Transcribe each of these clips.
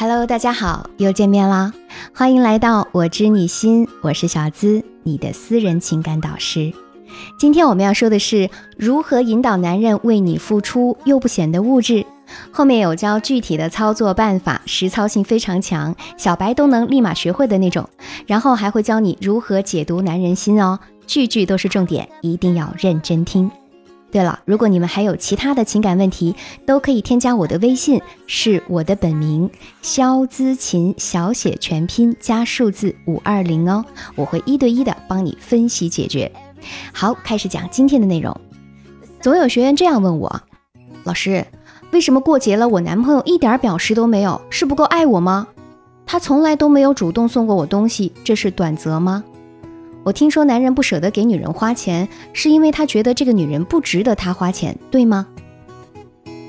Hello，大家好，又见面啦！欢迎来到我知你心，我是小资，你的私人情感导师。今天我们要说的是如何引导男人为你付出又不显得物质。后面有教具体的操作办法，实操性非常强，小白都能立马学会的那种。然后还会教你如何解读男人心哦，句句都是重点，一定要认真听。对了，如果你们还有其他的情感问题，都可以添加我的微信，是我的本名肖姿琴，小写全拼加数字五二零哦，我会一对一的帮你分析解决。好，开始讲今天的内容。总有学员这样问我，老师，为什么过节了我男朋友一点表示都没有？是不够爱我吗？他从来都没有主动送过我东西，这是短则吗？我听说男人不舍得给女人花钱，是因为他觉得这个女人不值得他花钱，对吗？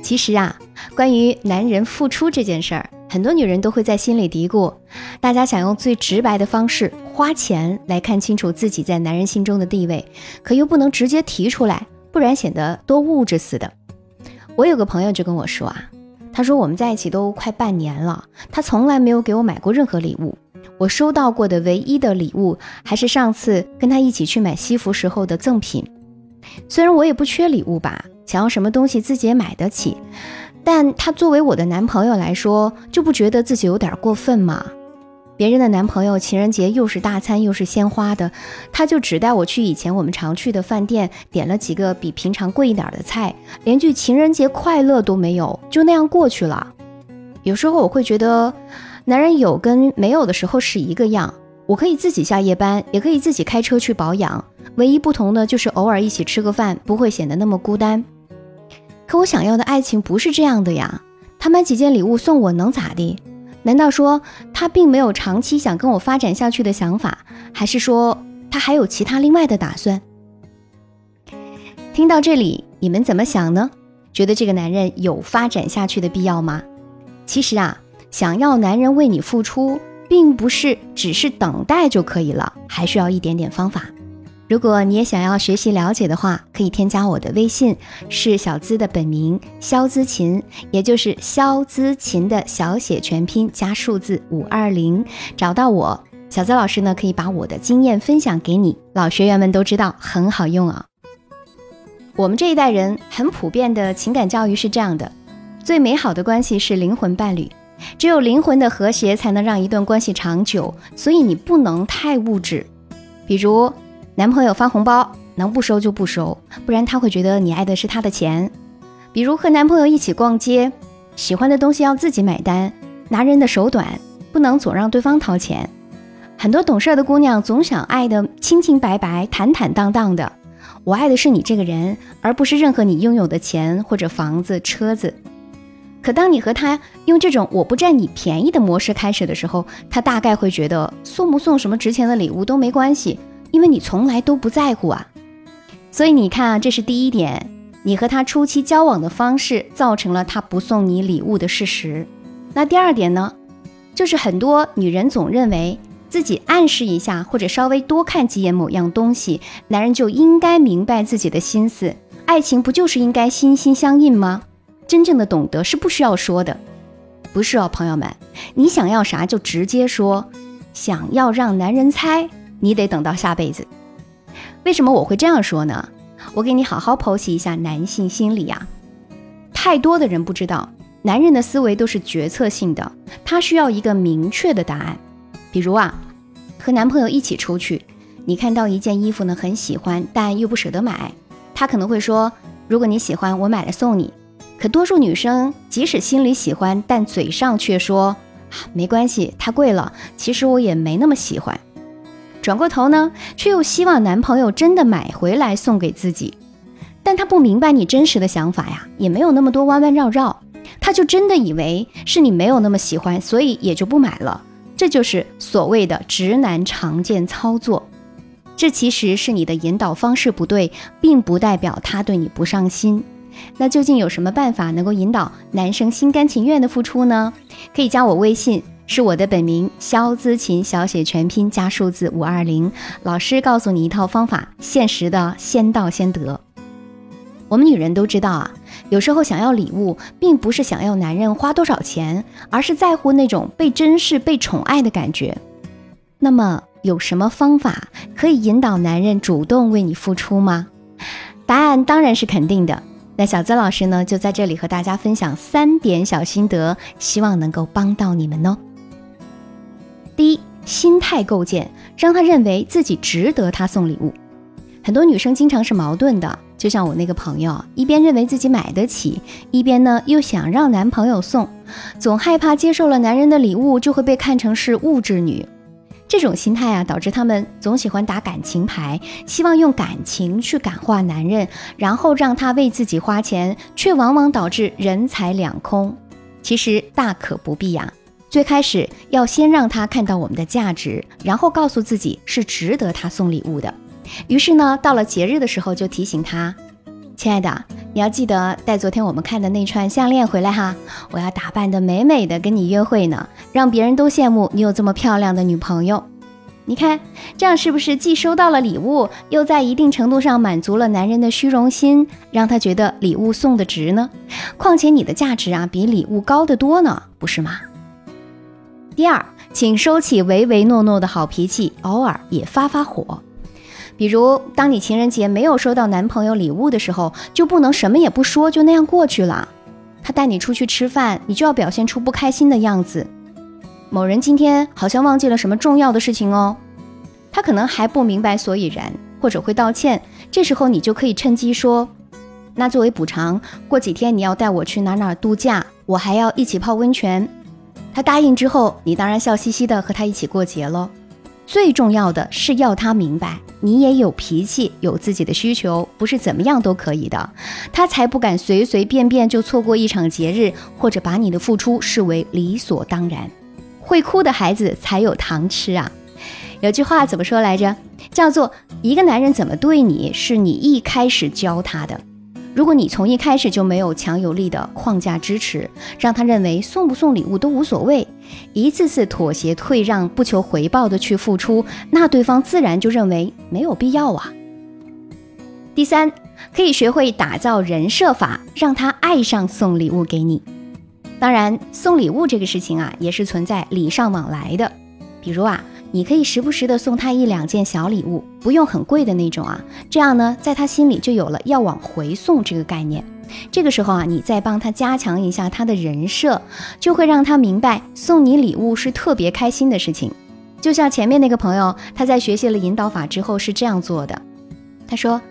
其实啊，关于男人付出这件事儿，很多女人都会在心里嘀咕：大家想用最直白的方式花钱来看清楚自己在男人心中的地位，可又不能直接提出来，不然显得多物质似的。我有个朋友就跟我说啊，他说我们在一起都快半年了，他从来没有给我买过任何礼物。我收到过的唯一的礼物，还是上次跟他一起去买西服时候的赠品。虽然我也不缺礼物吧，想要什么东西自己也买得起，但他作为我的男朋友来说，就不觉得自己有点过分吗？别人的男朋友情人节又是大餐又是鲜花的，他就只带我去以前我们常去的饭店，点了几个比平常贵一点的菜，连句情人节快乐都没有，就那样过去了。有时候我会觉得。男人有跟没有的时候是一个样，我可以自己下夜班，也可以自己开车去保养，唯一不同的就是偶尔一起吃个饭，不会显得那么孤单。可我想要的爱情不是这样的呀，他买几件礼物送我能咋地？难道说他并没有长期想跟我发展下去的想法，还是说他还有其他另外的打算？听到这里，你们怎么想呢？觉得这个男人有发展下去的必要吗？其实啊。想要男人为你付出，并不是只是等待就可以了，还需要一点点方法。如果你也想要学习了解的话，可以添加我的微信，是小资的本名肖姿琴，也就是肖姿琴的小写全拼加数字五二零，找到我，小资老师呢可以把我的经验分享给你。老学员们都知道很好用啊。我们这一代人很普遍的情感教育是这样的：最美好的关系是灵魂伴侣。只有灵魂的和谐，才能让一段关系长久。所以你不能太物质，比如男朋友发红包，能不收就不收，不然他会觉得你爱的是他的钱。比如和男朋友一起逛街，喜欢的东西要自己买单，拿人的手短，不能总让对方掏钱。很多懂事儿的姑娘总想爱的清清白白、坦坦荡荡的，我爱的是你这个人，而不是任何你拥有的钱或者房子、车子。可当你和他用这种“我不占你便宜”的模式开始的时候，他大概会觉得送不送什么值钱的礼物都没关系，因为你从来都不在乎啊。所以你看啊，这是第一点，你和他初期交往的方式造成了他不送你礼物的事实。那第二点呢，就是很多女人总认为自己暗示一下或者稍微多看几眼某样东西，男人就应该明白自己的心思。爱情不就是应该心心相印吗？真正的懂得是不需要说的，不是哦，朋友们，你想要啥就直接说。想要让男人猜，你得等到下辈子。为什么我会这样说呢？我给你好好剖析一下男性心理呀。太多的人不知道，男人的思维都是决策性的，他需要一个明确的答案。比如啊，和男朋友一起出去，你看到一件衣服呢，很喜欢，但又不舍得买，他可能会说：“如果你喜欢，我买了送你。”可多数女生即使心里喜欢，但嘴上却说没关系，太贵了。其实我也没那么喜欢。转过头呢，却又希望男朋友真的买回来送给自己。但她不明白你真实的想法呀，也没有那么多弯弯绕绕。她就真的以为是你没有那么喜欢，所以也就不买了。这就是所谓的直男常见操作。这其实是你的引导方式不对，并不代表他对你不上心。那究竟有什么办法能够引导男生心甘情愿的付出呢？可以加我微信，是我的本名肖姿琴，小写全拼加数字五二零。老师告诉你一套方法，现实的，先到先得。我们女人都知道啊，有时候想要礼物，并不是想要男人花多少钱，而是在乎那种被珍视、被宠爱的感觉。那么，有什么方法可以引导男人主动为你付出吗？答案当然是肯定的。那小资老师呢，就在这里和大家分享三点小心得，希望能够帮到你们哦。第一，心态构建，让他认为自己值得他送礼物。很多女生经常是矛盾的。就像我那个朋友，一边认为自己买得起，一边呢又想让男朋友送，总害怕接受了男人的礼物就会被看成是物质女。这种心态啊，导致他们总喜欢打感情牌，希望用感情去感化男人，然后让他为自己花钱，却往往导致人财两空。其实大可不必呀。最开始要先让他看到我们的价值，然后告诉自己是值得他送礼物的。于是呢，到了节日的时候，就提醒他：“亲爱的，你要记得带昨天我们看的那串项链回来哈，我要打扮的美美的跟你约会呢，让别人都羡慕你有这么漂亮的女朋友。你看，这样是不是既收到了礼物，又在一定程度上满足了男人的虚荣心，让他觉得礼物送的值呢？况且你的价值啊，比礼物高得多呢，不是吗？第二，请收起唯唯诺诺的好脾气，偶尔也发发火。”比如，当你情人节没有收到男朋友礼物的时候，就不能什么也不说，就那样过去了。他带你出去吃饭，你就要表现出不开心的样子。某人今天好像忘记了什么重要的事情哦，他可能还不明白所以然，或者会道歉。这时候你就可以趁机说：“那作为补偿，过几天你要带我去哪哪度假，我还要一起泡温泉。”他答应之后，你当然笑嘻嘻的和他一起过节喽。最重要的是要他明白，你也有脾气，有自己的需求，不是怎么样都可以的，他才不敢随随便便就错过一场节日，或者把你的付出视为理所当然。会哭的孩子才有糖吃啊！有句话怎么说来着？叫做一个男人怎么对你，是你一开始教他的。如果你从一开始就没有强有力的框架支持，让他认为送不送礼物都无所谓，一次次妥协退让，不求回报的去付出，那对方自然就认为没有必要啊。第三，可以学会打造人设法，让他爱上送礼物给你。当然，送礼物这个事情啊，也是存在礼尚往来的，比如啊。你可以时不时的送他一两件小礼物，不用很贵的那种啊，这样呢，在他心里就有了要往回送这个概念。这个时候啊，你再帮他加强一下他的人设，就会让他明白送你礼物是特别开心的事情。就像前面那个朋友，他在学习了引导法之后是这样做的。他说：“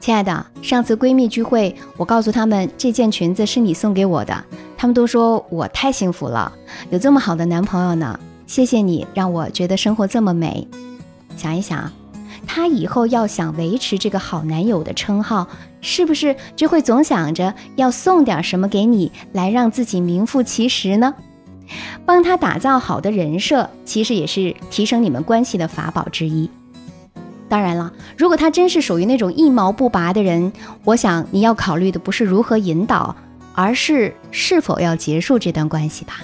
亲爱的，上次闺蜜聚会，我告诉他们这件裙子是你送给我的，他们都说我太幸福了，有这么好的男朋友呢。”谢谢你让我觉得生活这么美。想一想，他以后要想维持这个好男友的称号，是不是就会总想着要送点什么给你，来让自己名副其实呢？帮他打造好的人设，其实也是提升你们关系的法宝之一。当然了，如果他真是属于那种一毛不拔的人，我想你要考虑的不是如何引导，而是是否要结束这段关系吧。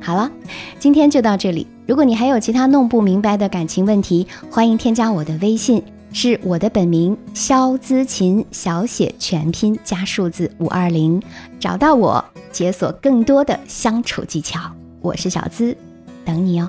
好了，今天就到这里。如果你还有其他弄不明白的感情问题，欢迎添加我的微信，是我的本名肖姿琴，小写全拼加数字五二零，找到我，解锁更多的相处技巧。我是小姿，等你哦。